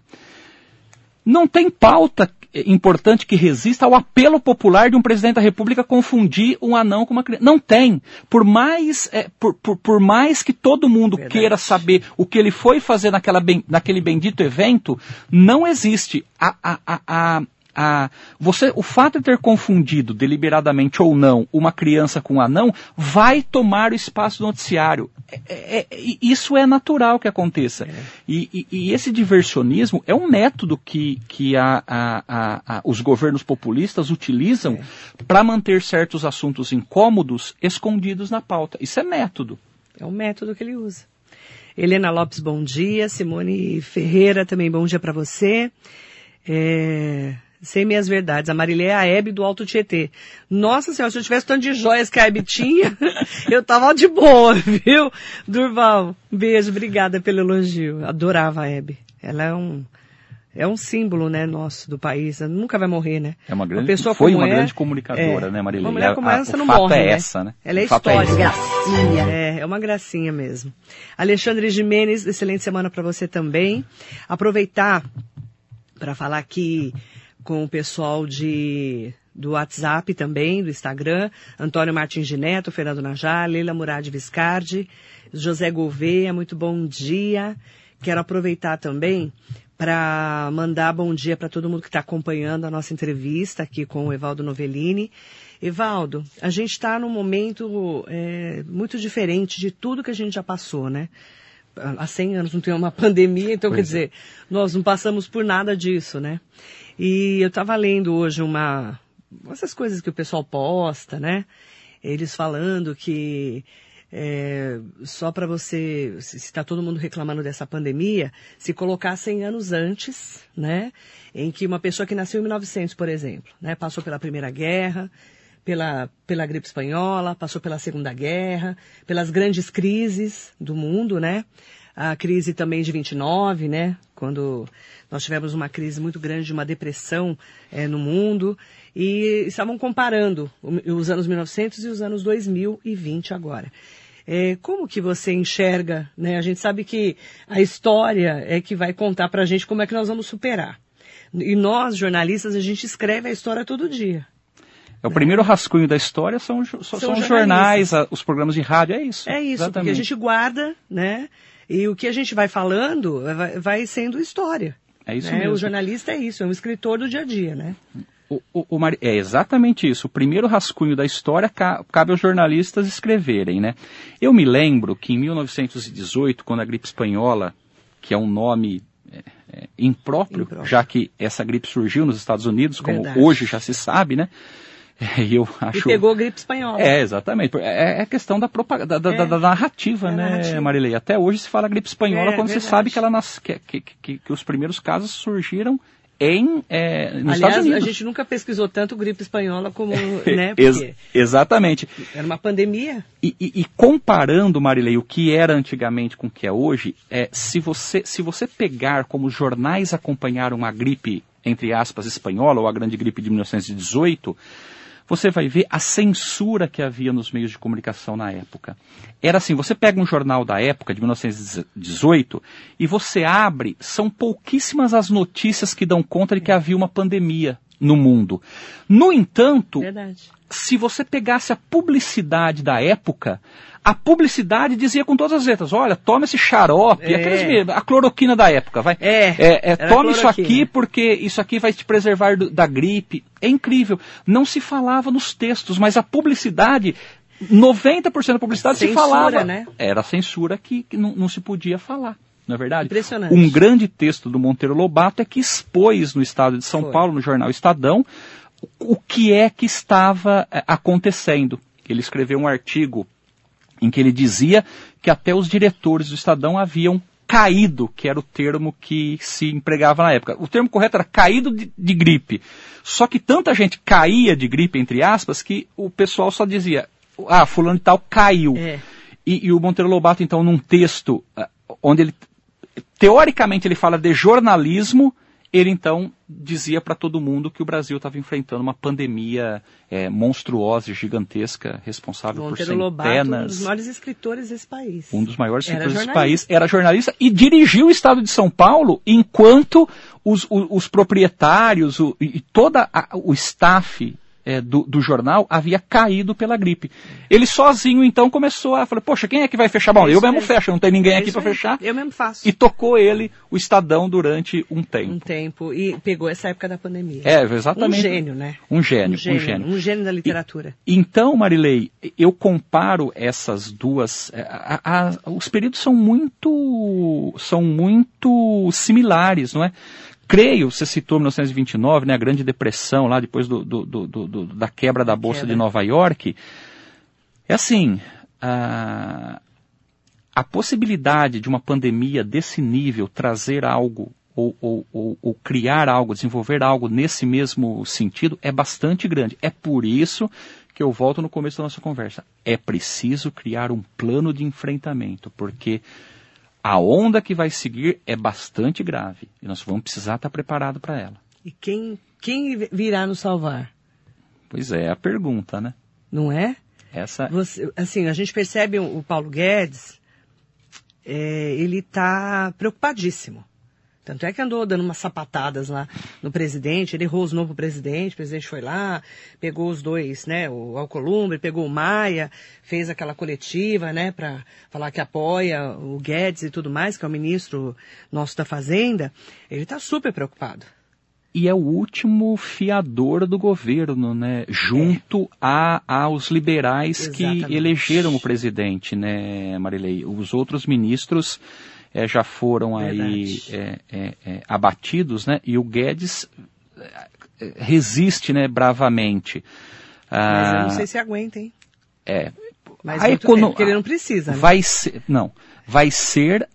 Não tem pauta importante que resista ao apelo popular de um presidente da República confundir um anão com uma criança. Não tem. Por mais, eh, por, por, por mais que todo mundo Verdade. queira saber o que ele foi fazer naquela ben- naquele bendito evento, não existe. A, a, a, a, você, o fato de ter confundido deliberadamente ou não uma criança com um anão vai tomar o espaço do noticiário. É- é- é- isso é natural que aconteça. E, e- e esse diversionismo é um método que, que a- a- a- a- os governos populistas utilizam para manter certos assuntos incômodos escondidos na pauta. Isso é método. É o método que ele usa. Helena Lopes, bom dia. Simone Ferreira, também bom dia para você. É, Sem minhas verdades. A Marilé é a Hebe do Alto Tietê. Nossa senhora, se eu tivesse tanto de joias que a Hebe tinha, *laughs* eu tava de boa, *laughs* viu? Durval, beijo, obrigada pelo elogio. Adorava a Hebe. Ela é um, é um símbolo, né, nosso, do país. Ela nunca vai morrer, né? É uma grande, pessoa foi como uma é, grande comunicadora, é, né, Marilene? Uma mulher como A- a- essa não morre, é né? essa, né? Ela é é histórica. esse. É, é uma gracinha mesmo. Alexandre Jimenez, excelente semana para você também. Aproveitar para falar aqui com o pessoal de do WhatsApp também, do Instagram, Antônio Martins de Neto, Fernando Najar, Leila Murad Viscardi, José Gouveia, muito bom dia. Quero aproveitar também para mandar bom dia para todo mundo que está acompanhando a nossa entrevista aqui com o Evaldo Novellini. Evaldo, a gente está num momento é, muito diferente de tudo que a gente já passou, né? Há 100 anos não tem uma *laughs* pandemia, então quer Pois é. dizer, nós não passamos por nada disso, né? E eu estava lendo hoje uma essas coisas que o pessoal posta, né? Eles falando que é, só para você, se está todo mundo reclamando dessa pandemia, se colocar 100 anos antes, né? Em que uma pessoa que nasceu em 1900, por exemplo, né? Passou pela Primeira Guerra, pela, pela gripe espanhola, passou pela Segunda Guerra, pelas grandes crises do mundo, né? A crise também de 29, né? Quando nós tivemos uma crise muito grande, uma depressão eh, no mundo, e estavam comparando os anos 1900 e os anos 2020 agora. Eh, como que você enxerga, né? A gente sabe que a história é que vai contar pra gente como é que nós vamos superar. E nós, jornalistas, a gente escreve a história todo dia. É o primeiro rascunho da história são, os- são, São os jornais, a- os programas de rádio, é isso. É isso, porque a exatamente. gente guarda, né? E o que a gente vai falando vai, vai sendo história. É isso né? mesmo. O jornalista é isso, é um escritor do dia a dia, né? O- o- o Mari- é exatamente isso. O primeiro rascunho da história ca- cabe aos jornalistas escreverem, né? Eu me lembro que em 1918, quando a gripe espanhola, que é um nome é, é, impróprio, Impróprio. já que essa gripe surgiu nos Estados Unidos, como Verdade. hoje já se sabe, né? *laughs* E eu acho. E pegou gripe espanhola. É, exatamente. É, é questão da, propaganda, da, da- É. da narrativa, Da né, narrativa. Marilei? Até hoje se fala gripe espanhola É, quando se verdade. sabe que, ela nas, que, que, que- que os primeiros casos surgiram em, é, nos Estados Aliás, Unidos. a gente nunca pesquisou tanto gripe espanhola como, *laughs* né? Ex- exatamente. era uma pandemia. E, e- e comparando, Marilei, o que era antigamente com o que é hoje, é, se, você, se você pegar como os jornais acompanharam a gripe, entre aspas, espanhola, ou a grande gripe de 1918, você vai ver a censura que havia nos meios de comunicação na época. Era assim, você pega um jornal da época, de 1918, e você abre, são pouquíssimas as notícias que dão conta de que havia uma pandemia no mundo. No entanto, Verdade. se você pegasse a publicidade da época, a publicidade dizia com todas as letras, olha, toma esse xarope, É. aqueles a cloroquina da época, vai. É, é, era toma isso aqui porque isso aqui vai te preservar do- da gripe. É incrível. Não se falava nos textos, mas a publicidade, 90% da publicidade se Censura, falava. né? Era censura que, que não, não se podia falar. Não é verdade? Impressionante. Um grande texto do Monteiro Lobato é que expôs no estado de São Foi. Paulo, no jornal Estadão, o que é que estava eh, acontecendo. Ele escreveu um artigo em que ele dizia que até os diretores do Estadão haviam caído, que era o termo que se empregava na época. O termo correto era caído de, de gripe. Só que tanta gente caía de gripe, entre aspas, que o pessoal só dizia, ah, fulano de tal caiu. É. E, e o Monteiro Lobato, então, num texto ah, onde ele, teoricamente, ele fala de jornalismo, ele então dizia para todo mundo que o Brasil estava enfrentando uma pandemia é, monstruosa e gigantesca, responsável por Lobato, centenas. um dos maiores escritores desse país. Um dos maiores escritores desse país era jornalista e dirigiu o estado de São Paulo enquanto os, os- os proprietários o, e toda o staff é, do, do jornal havia caído pela gripe. Ele sozinho então começou a falar, poxa, quem é que vai fechar? Bom, É eu mesmo mesmo. fecho, não tem ninguém É aqui para fechar. Eu mesmo faço. E tocou ele o Estadão durante um tempo. Um tempo. E pegou essa época da pandemia. É, exatamente. Um gênio, né? Um gênio, Um gênio, um gênio. um gênio da literatura. Então, Marilei, eu comparo essas duas. é, a- a- os períodos são muito, são muito similares, não é? Creio, você citou 1929, né, a Grande Depressão, lá depois do, do- do- da quebra da Bolsa Quebra. de Nova York. É assim, a, a possibilidade de uma pandemia desse nível trazer algo ou, ou- ou- ou criar algo, desenvolver algo nesse mesmo sentido é bastante grande. É por isso que eu volto no começo da nossa conversa. É preciso criar um plano de enfrentamento, porque a onda que vai seguir é bastante grave e nós vamos precisar estar preparado para ela. E quem, quem virá nos salvar? Pois é, é a pergunta, né? Não é? Essa Você, assim, a gente percebe o o Paulo Guedes, é, ele está preocupadíssimo. Tanto é que andou dando umas sapatadas lá no presidente, ele rosnou pro presidente, o presidente foi lá, pegou os dois, né, o Alcolumbre, pegou o Maia, fez aquela coletiva, né, para falar que apoia o Guedes e tudo mais, que é o ministro nosso da Fazenda. Ele está super preocupado. e é o último fiador do governo, né? Junto a, aos liberais que Exatamente. elegeram o presidente, né, Marilei? Os outros ministros eh, já foram aí eh, eh, eh, abatidos, né? E o Guedes resiste, né, bravamente. Mas eu Ah, não sei se aguenta, hein? é, Mas a econo- bem, ele não precisa, né? vai ser, não, vai ser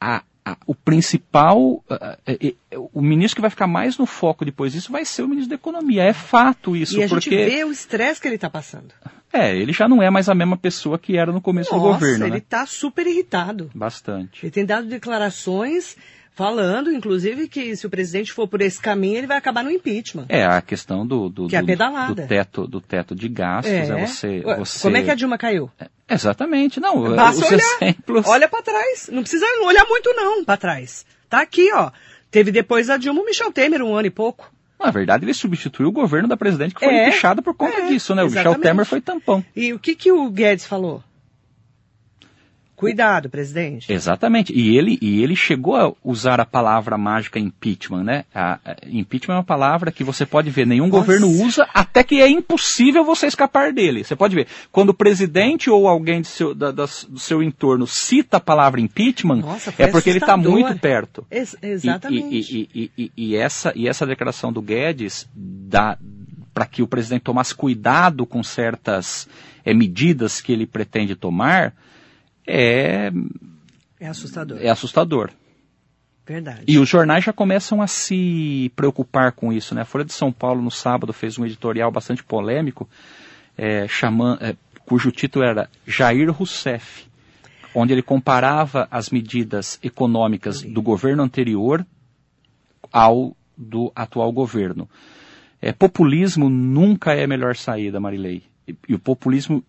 a, a- o principal, ah, eh, eh, o ministro que vai ficar mais no foco depois disso vai ser o ministro da Economia. É fato isso, E a porque gente vê o estresse que ele está passando. É, ele já não é mais a mesma pessoa que era no começo do Nossa, governo, ele né? está super irritado. Bastante. Ele tem dado declarações falando, inclusive, que se o presidente for por esse caminho, ele vai acabar no impeachment. É a questão do, do, Que é a do- do teto do teto de gastos, é, você, Ué, você Como é que a Dilma caiu? Exatamente, não, Basta os olhar. exemplos Olha para trás. Não precisa olhar muito não para trás. Tá aqui, ó. Teve depois da Dilma o Michel Temer, um ano e pouco. Na verdade, ele substituiu o governo da presidente que foi É, por conta é, disso, né? O Michel. Temer foi tampão. E o que, que o Guedes falou? Cuidado, presidente. Exatamente. E ele, e ele chegou a usar a palavra mágica impeachment, né? A- a- impeachment é uma palavra que você pode ver, nenhum Nossa. governo usa, até que é impossível você escapar dele. Você pode ver, quando o presidente ou alguém de seu- da- das- do seu entorno cita a palavra impeachment, Nossa, é porque ele está muito perto. Ex- E- exatamente. E, e- e- essa, e essa declaração do Guedes para que o presidente tomasse cuidado com certas eh, medidas que ele pretende tomar é, É assustador. é assustador. Verdade. E os jornais já começam a se preocupar com isso. Né? A Folha de São Paulo, no sábado, fez um editorial bastante polêmico, é, chaman- é, cujo título era Jair Rousseff, onde ele comparava as medidas econômicas do governo anterior ao do atual governo. É, populismo nunca é a melhor saída, Marilei. E, e o populismo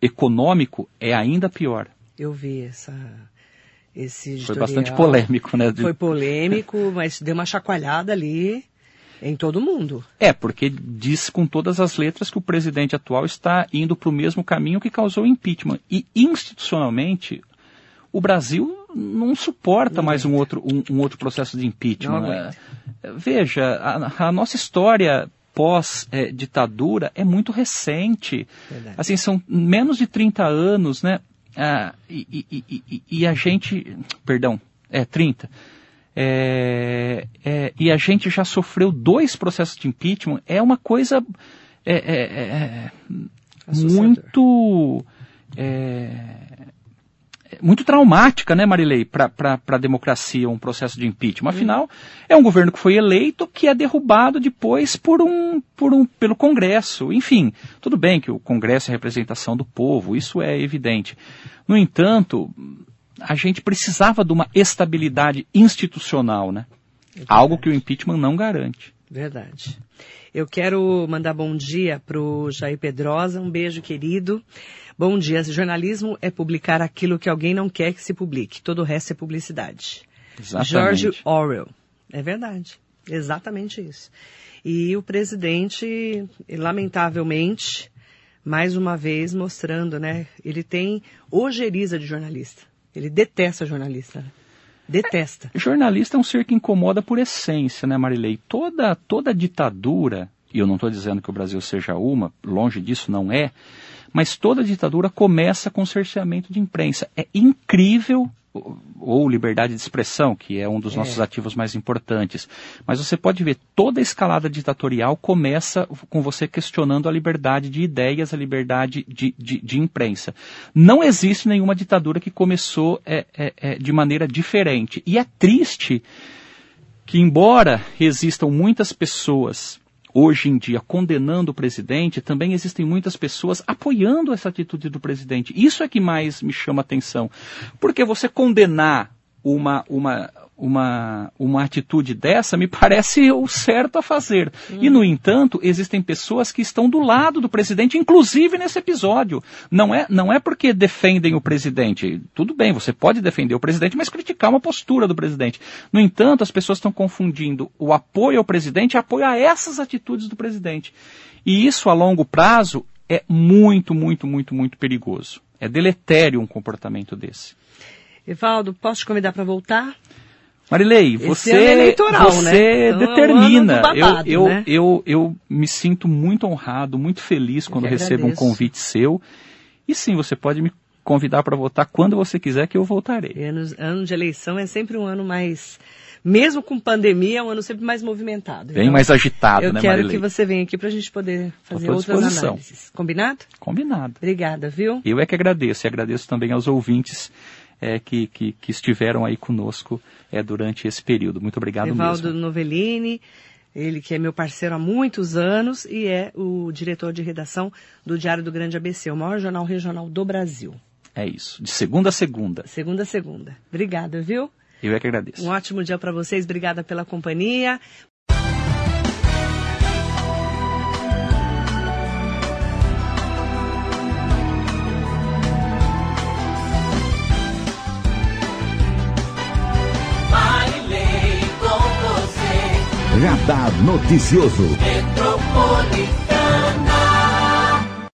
econômico é ainda pior. Eu vi essa, esse Foi bastante polêmico, né? Foi polêmico, *laughs* mas deu uma chacoalhada ali em todo mundo. É, porque diz com todas as letras que o presidente atual está indo para o mesmo caminho que causou o impeachment. E institucionalmente, o Brasil não suporta Não mais um outro, um, um outro processo de impeachment. Não né? Veja, a, a nossa história pós-ditadura é muito recente. Verdade. Assim, são menos de 30 anos, né? Ah, e, e- e- e- a gente. Perdão, é 30. É, é, e a gente já sofreu dois processos de impeachment. É uma coisa é, é, é, Assustador. muito. Muito traumática, né, Marilei, para a democracia, um processo de impeachment. Afinal, é um governo que foi eleito que é derrubado depois por um, por um, pelo Congresso. Enfim, tudo bem que o Congresso é a representação do povo, isso é evidente. No entanto, a gente precisava de uma estabilidade institucional, né? É Algo que o impeachment não garante. Verdade. Eu quero mandar bom dia para o Jair Pedrosa, um beijo querido. Bom dia. Jornalismo é publicar aquilo que alguém não quer que se publique. Todo o resto é publicidade. Exatamente. George Orwell. É verdade. Exatamente isso. E o presidente, lamentavelmente, mais uma vez mostrando, né? Ele tem ojeriza de jornalista. Ele detesta jornalista. Detesta. É, jornalista é um ser que incomoda por essência, né, Marilei? Toda, toda ditadura, e eu não estou dizendo que o Brasil seja uma, longe disso não é, mas toda ditadura começa com cerceamento de imprensa. É incrível ou liberdade de expressão, que é um dos é. nossos ativos mais importantes. Mas você pode ver, toda a escalada ditatorial começa com você questionando a liberdade de ideias, a liberdade de, de, de imprensa. Não existe nenhuma ditadura que começou é, é, é, de maneira diferente. E é triste que, embora existam muitas pessoas hoje em dia condenando o presidente, também existem muitas pessoas apoiando essa atitude do presidente. Isso é que mais me chama atenção. Porque você condenar uma, uma, uma, uma atitude dessa me parece *laughs* o certo a fazer. Hum. E, no entanto, existem pessoas que estão do lado do presidente, inclusive nesse episódio. Não é, não é porque defendem o presidente. Tudo bem, você pode defender o presidente, mas criticar uma postura do presidente. No entanto, as pessoas estão confundindo o apoio ao presidente e apoio a essas atitudes do presidente. E isso, a longo prazo, é muito, muito, muito, muito perigoso. É deletério um comportamento desse. Evaldo, posso te convidar para voltar? Marilei, você, é você né? então, determina. É babado, eu, eu, né? eu, eu, me sinto muito honrado, muito feliz quando recebo um convite seu. E sim, você pode me convidar para votar quando você quiser que eu voltarei. Ano, ano de eleição é sempre um ano mais mesmo com pandemia, é um ano sempre mais movimentado. Bem então, mais agitado, eu né, Eu quero Marilei? que você venha aqui para a gente poder fazer outras análises. Combinado? Combinado. Obrigada, viu? Eu é que agradeço e agradeço também aos ouvintes é, que, que, que, estiveram aí conosco é, durante esse período. Muito obrigado Evaldo mesmo. Novellini, ele que é meu parceiro há muitos anos e é o diretor de redação do Diário do Grande ABC, o maior jornal regional do Brasil. É isso, de segunda a segunda. Segunda a segunda. Obrigada, viu? Eu é que agradeço. Um ótimo dia para vocês, obrigada pela companhia. Radar Noticioso.